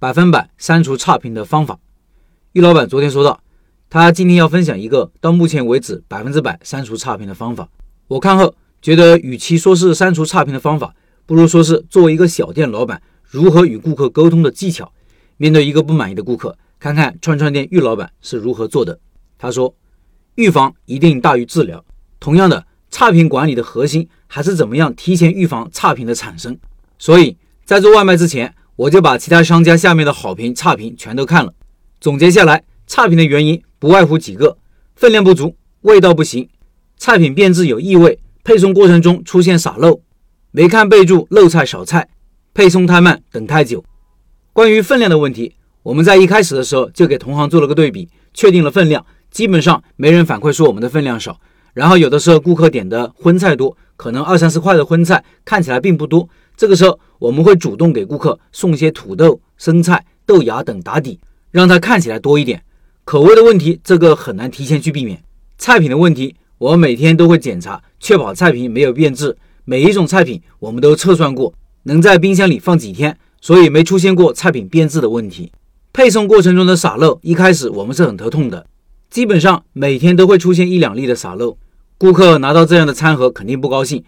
百分百删除差评的方法。玉老板昨天说到，他今天要分享一个到目前为止百分之百删除差评的方法。我看后觉得，与其说是删除差评的方法，不如说是作为一个小店老板如何与顾客沟通的技巧。面对一个不满意的顾客，看看串串店玉老板是如何做的。他说：“预防一定大于治疗。同样的，差评管理的核心还是怎么样提前预防差评的产生。所以在做外卖之前。”我就把其他商家下面的好评、差评全都看了，总结下来，差评的原因不外乎几个：分量不足、味道不行、菜品变质有异味、配送过程中出现洒漏、没看备注漏菜少菜、配送太慢、等太久。关于分量的问题，我们在一开始的时候就给同行做了个对比，确定了分量，基本上没人反馈说我们的分量少。然后有的时候顾客点的荤菜多，可能二三十块的荤菜看起来并不多。这个时候，我们会主动给顾客送些土豆、生菜、豆芽等打底，让它看起来多一点。口味的问题，这个很难提前去避免。菜品的问题，我们每天都会检查，确保菜品没有变质。每一种菜品我们都测算过，能在冰箱里放几天，所以没出现过菜品变质的问题。配送过程中的洒漏，一开始我们是很头痛的，基本上每天都会出现一两粒的洒漏，顾客拿到这样的餐盒肯定不高兴。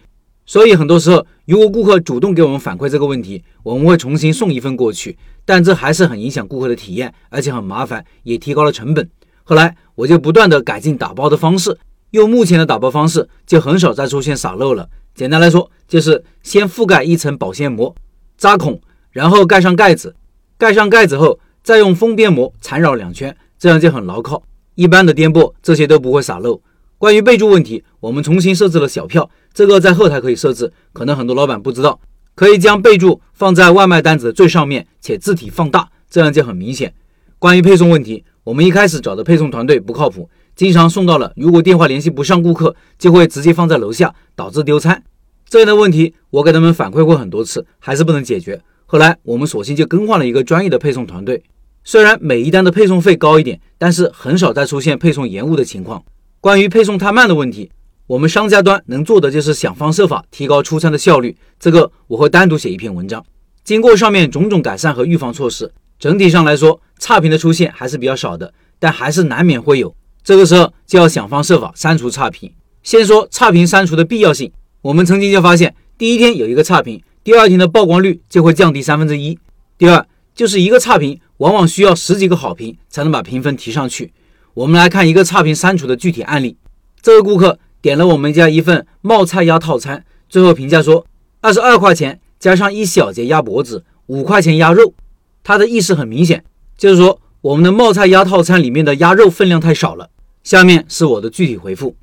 所以很多时候，如果顾客主动给我们反馈这个问题，我们会重新送一份过去，但这还是很影响顾客的体验，而且很麻烦，也提高了成本。后来我就不断的改进打包的方式，用目前的打包方式，就很少再出现洒漏了。简单来说，就是先覆盖一层保鲜膜，扎孔，然后盖上盖子，盖上盖子后，再用封边膜缠绕两圈，这样就很牢靠。一般的颠簸，这些都不会洒漏。关于备注问题，我们重新设置了小票，这个在后台可以设置，可能很多老板不知道，可以将备注放在外卖单子的最上面，且字体放大，这样就很明显。关于配送问题，我们一开始找的配送团队不靠谱，经常送到了，如果电话联系不上顾客，就会直接放在楼下，导致丢餐。这样的问题我给他们反馈过很多次，还是不能解决。后来我们索性就更换了一个专业的配送团队，虽然每一单的配送费高一点，但是很少再出现配送延误的情况。关于配送太慢的问题，我们商家端能做的就是想方设法提高出餐的效率。这个我会单独写一篇文章。经过上面种种改善和预防措施，整体上来说，差评的出现还是比较少的，但还是难免会有。这个时候就要想方设法删除差评。先说差评删除的必要性，我们曾经就发现，第一天有一个差评，第二天的曝光率就会降低三分之一。第二，就是一个差评往往需要十几个好评才能把评分提上去。我们来看一个差评删除的具体案例。这个顾客点了我们家一份冒菜鸭套餐，最后评价说二十二块钱加上一小节鸭脖子，五块钱鸭肉。他的意思很明显，就是说我们的冒菜鸭套餐里面的鸭肉分量太少了。下面是我的具体回复，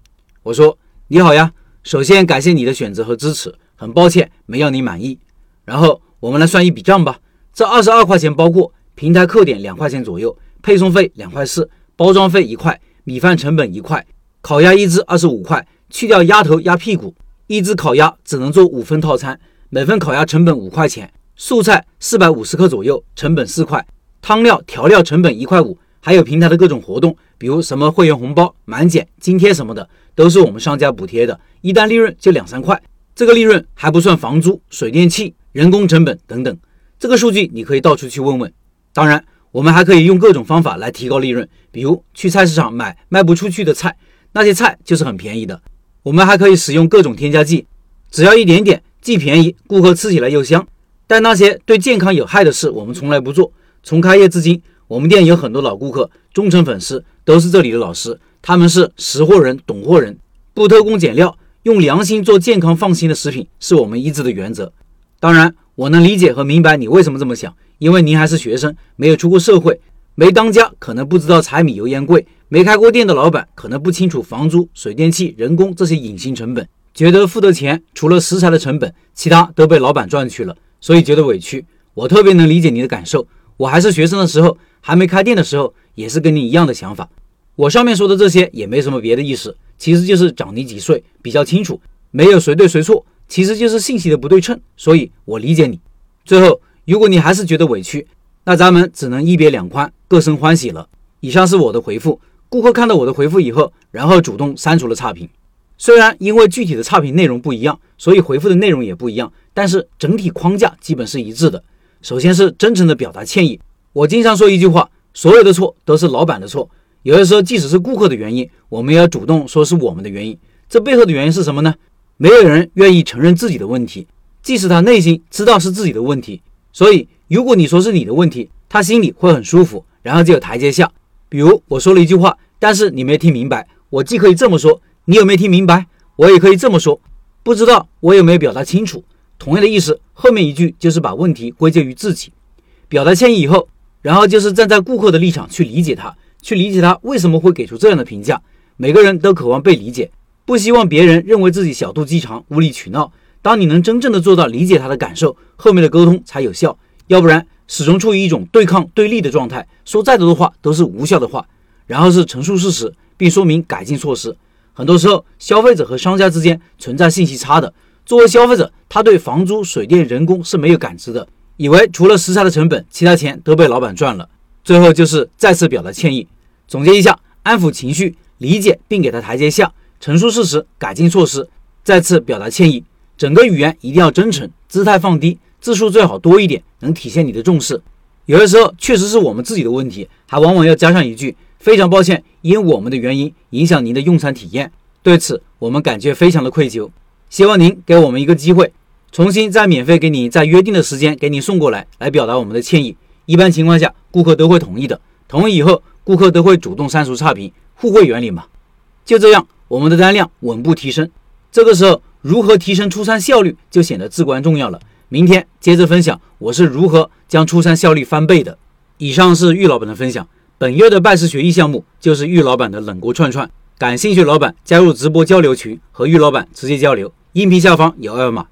我说你好呀，首先感谢你的选择和支持，很抱歉没让你满意。然后我们来算一笔账吧，这二十二块钱包括平台扣点两块钱左右，配送费两块四。包装费一块，米饭成本一块，烤鸭一只二十五块，去掉鸭头鸭屁股，一只烤鸭只能做五份套餐，每份烤鸭成本五块钱，素菜四百五十克左右，成本四块，汤料调料成本一块五，还有平台的各种活动，比如什么会员红包、满减、津贴什么的，都是我们商家补贴的，一单利润就两三块，这个利润还不算房租、水电气、人工成本等等，这个数据你可以到处去问问，当然。我们还可以用各种方法来提高利润，比如去菜市场买卖不出去的菜，那些菜就是很便宜的。我们还可以使用各种添加剂，只要一点点，既便宜，顾客吃起来又香。但那些对健康有害的事，我们从来不做。从开业至今，我们店有很多老顾客、忠诚粉丝，都是这里的老师，他们是识货人、懂货人，不偷工减料，用良心做健康放心的食品，是我们一直的原则。当然，我能理解和明白你为什么这么想。因为您还是学生，没有出过社会，没当家，可能不知道柴米油盐贵；没开过店的老板，可能不清楚房租、水电气、人工这些隐形成本，觉得付的钱除了食材的成本，其他都被老板赚去了，所以觉得委屈。我特别能理解你的感受。我还是学生的时候，还没开店的时候，也是跟你一样的想法。我上面说的这些也没什么别的意思，其实就是长你几岁比较清楚，没有谁对谁错，其实就是信息的不对称，所以我理解你。最后。如果你还是觉得委屈，那咱们只能一别两宽，各生欢喜了。以上是我的回复。顾客看到我的回复以后，然后主动删除了差评。虽然因为具体的差评内容不一样，所以回复的内容也不一样，但是整体框架基本是一致的。首先是真诚的表达歉意，我经常说一句话：所有的错都是老板的错。有的时候，即使是顾客的原因，我们也要主动说是我们的原因。这背后的原因是什么呢？没有人愿意承认自己的问题，即使他内心知道是自己的问题。所以，如果你说是你的问题，他心里会很舒服，然后就有台阶下。比如我说了一句话，但是你没听明白，我既可以这么说，你有没有听明白？我也可以这么说，不知道我有没有表达清楚？同样的意思，后面一句就是把问题归咎于自己，表达歉意以后，然后就是站在顾客的立场去理解他，去理解他为什么会给出这样的评价。每个人都渴望被理解，不希望别人认为自己小肚鸡肠、无理取闹。当你能真正的做到理解他的感受，后面的沟通才有效。要不然，始终处于一种对抗对立的状态，说再多的话都是无效的话。然后是陈述事实，并说明改进措施。很多时候，消费者和商家之间存在信息差的。作为消费者，他对房租、水电、人工是没有感知的，以为除了食材的成本，其他钱都被老板赚了。最后就是再次表达歉意，总结一下：安抚情绪，理解并给他台阶下，陈述事实，改进措施，再次表达歉意。整个语言一定要真诚，姿态放低，字数最好多一点，能体现你的重视。有的时候确实是我们自己的问题，还往往要加上一句：非常抱歉，因我们的原因影响您的用餐体验。对此，我们感觉非常的愧疚。希望您给我们一个机会，重新再免费给你在约定的时间给你送过来，来表达我们的歉意。一般情况下，顾客都会同意的。同意以后，顾客都会主动删除差评，互惠原理嘛。就这样，我们的单量稳步提升。这个时候，如何提升出餐效率就显得至关重要了。明天接着分享我是如何将出餐效率翻倍的。以上是玉老板的分享。本月的拜师学艺项目就是玉老板的冷锅串串，感兴趣老板加入直播交流群和玉老板直接交流。音频下方有二维码。